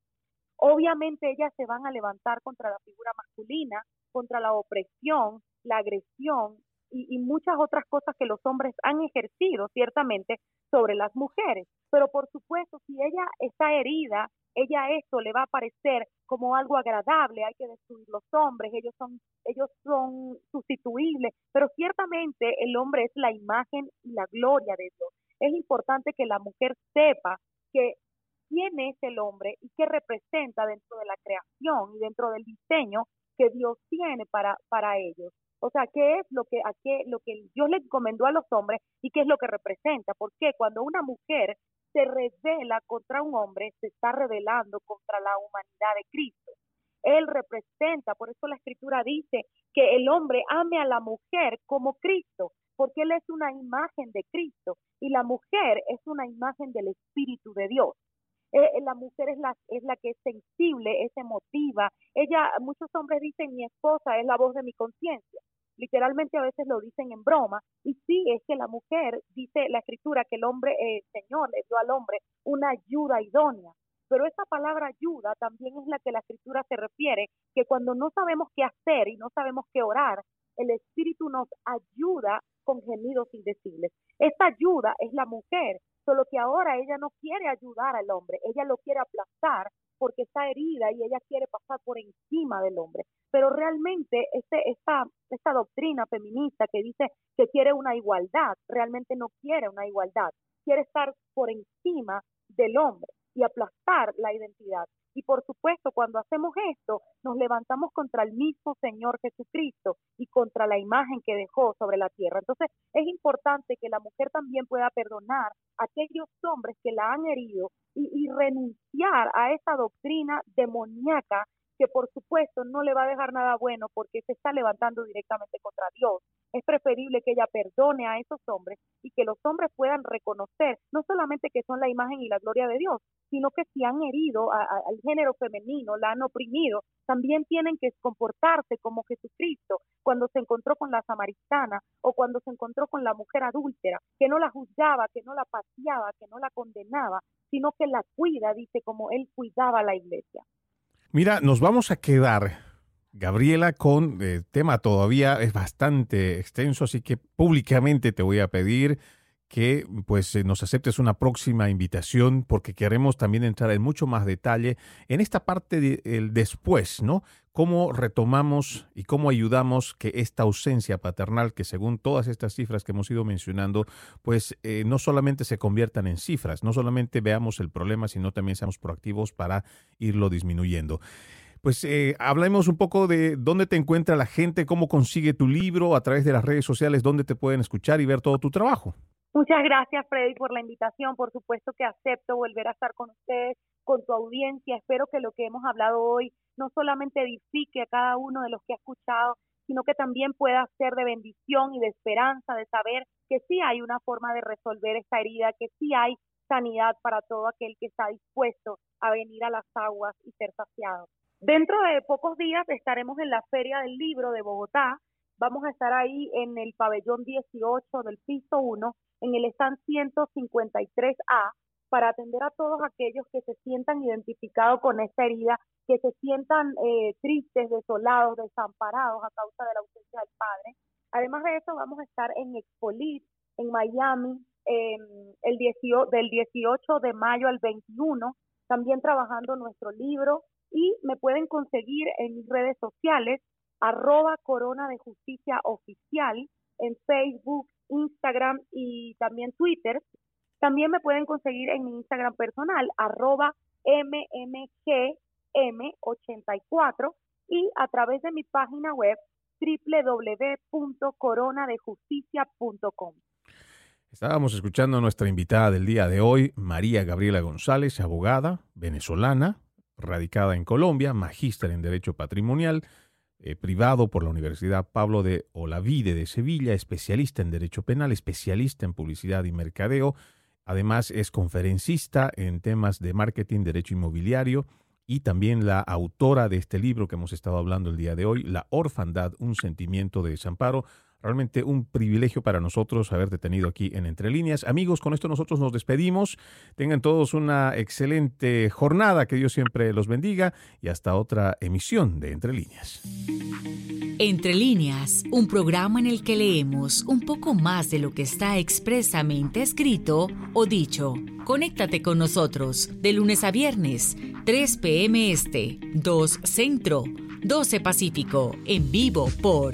obviamente ellas se van a levantar contra la figura masculina, contra la opresión, la agresión y, y, muchas otras cosas que los hombres han ejercido ciertamente sobre las mujeres. Pero por supuesto, si ella está herida, ella esto le va a parecer como algo agradable, hay que destruir los hombres, ellos son, ellos son sustituibles, pero ciertamente el hombre es la imagen y la gloria de Dios. Es importante que la mujer sepa que quién es el hombre y qué representa dentro de la creación y dentro del diseño que Dios tiene para, para ellos. O sea, qué es lo que, a qué, lo que Dios le encomendó a los hombres y qué es lo que representa. Porque cuando una mujer se revela contra un hombre, se está revelando contra la humanidad de Cristo. Él representa, por eso la escritura dice que el hombre ame a la mujer como Cristo, porque él es una imagen de Cristo y la mujer es una imagen del Espíritu de Dios. Eh, eh, la mujer es la, es la que es sensible, es emotiva. Ella, muchos hombres dicen, mi esposa es la voz de mi conciencia literalmente a veces lo dicen en broma, y sí es que la mujer, dice la escritura, que el hombre, el Señor le dio al hombre una ayuda idónea, pero esa palabra ayuda también es la que la escritura se refiere, que cuando no sabemos qué hacer y no sabemos qué orar, el Espíritu nos ayuda con gemidos indecibles. Esta ayuda es la mujer, solo que ahora ella no quiere ayudar al hombre, ella lo quiere aplastar porque está herida y ella quiere pasar por encima del hombre. Pero realmente este, esta, esta doctrina feminista que dice que quiere una igualdad, realmente no quiere una igualdad, quiere estar por encima del hombre y aplastar la identidad. Y por supuesto, cuando hacemos esto, nos levantamos contra el mismo Señor Jesucristo y contra la imagen que dejó sobre la tierra. Entonces, es importante que la mujer también pueda perdonar a aquellos hombres que la han herido y, renunciar a esa doctrina demoníaca que por supuesto no le va a dejar nada bueno porque se está levantando directamente contra Dios. Es preferible que ella perdone a esos hombres y que los hombres puedan reconocer no solamente que son la imagen y la gloria de Dios, sino que si han herido al género femenino, la han oprimido, también tienen que comportarse como Jesucristo cuando se encontró con la samaritana o cuando se encontró con la mujer adúltera, que no la juzgaba, que no la paseaba, que no la condenaba, sino que la cuida, dice, como él cuidaba a la iglesia. Mira, nos vamos a quedar, Gabriela, con el eh, tema todavía es bastante extenso, así que públicamente te voy a pedir que pues eh, nos aceptes una próxima invitación porque queremos también entrar en mucho más detalle en esta parte del después, ¿no? cómo retomamos y cómo ayudamos que esta ausencia paternal, que según todas estas cifras que hemos ido mencionando, pues eh, no solamente se conviertan en cifras, no solamente veamos el problema, sino también seamos proactivos para irlo disminuyendo. Pues eh, hablemos un poco de dónde te encuentra la gente, cómo consigue tu libro, a través de las redes sociales, dónde te pueden escuchar y ver todo tu trabajo. Muchas gracias, Freddy, por la invitación. Por supuesto que acepto volver a estar con ustedes, con tu audiencia. Espero que lo que hemos hablado hoy no solamente edifique a cada uno de los que ha escuchado, sino que también pueda ser de bendición y de esperanza, de saber que sí hay una forma de resolver esta herida, que sí hay sanidad para todo aquel que está dispuesto a venir a las aguas y ser saciado. Dentro de pocos días estaremos en la Feria del Libro de Bogotá. Vamos a estar ahí en el pabellón 18 del piso 1 en el stand 153A para atender a todos aquellos que se sientan identificados con esta herida, que se sientan eh, tristes, desolados, desamparados a causa de la ausencia del padre. Además de eso, vamos a estar en Expolit, en Miami, el del 18 de mayo al 21, también trabajando nuestro libro y me pueden conseguir en mis redes sociales, arroba corona de justicia oficial, en Facebook, Instagram y también Twitter. También me pueden conseguir en mi Instagram personal, arroba mmgm84 y a través de mi página web www.coronadejusticia.com. Estábamos escuchando a nuestra invitada del día de hoy, María Gabriela González, abogada venezolana, radicada en Colombia, magíster en Derecho Patrimonial, eh, privado por la Universidad Pablo de Olavide de Sevilla, especialista en Derecho Penal, especialista en Publicidad y Mercadeo. Además es conferencista en temas de marketing, derecho inmobiliario y también la autora de este libro que hemos estado hablando el día de hoy, La orfandad, un sentimiento de desamparo. Realmente un privilegio para nosotros haberte tenido aquí en Entre Líneas. Amigos, con esto nosotros nos despedimos. Tengan todos una excelente jornada, que Dios siempre los bendiga y hasta otra emisión de Entre Líneas. Entre líneas, un programa en el que leemos un poco más de lo que está expresamente escrito o dicho. Conéctate con nosotros de lunes a viernes, 3 p.m. Este, 2 Centro, 12 Pacífico, en vivo por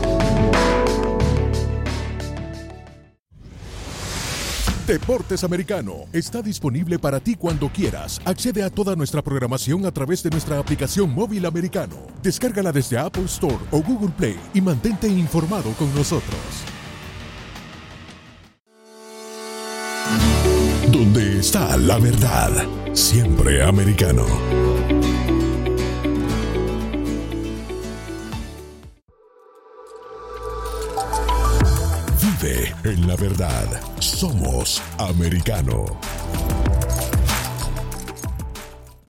Deportes Americano está disponible para ti cuando quieras. Accede a toda nuestra programación a través de nuestra aplicación móvil americano. Descárgala desde Apple Store o Google Play y mantente informado con nosotros. Donde está la verdad, siempre americano. En la verdad. Somos americano.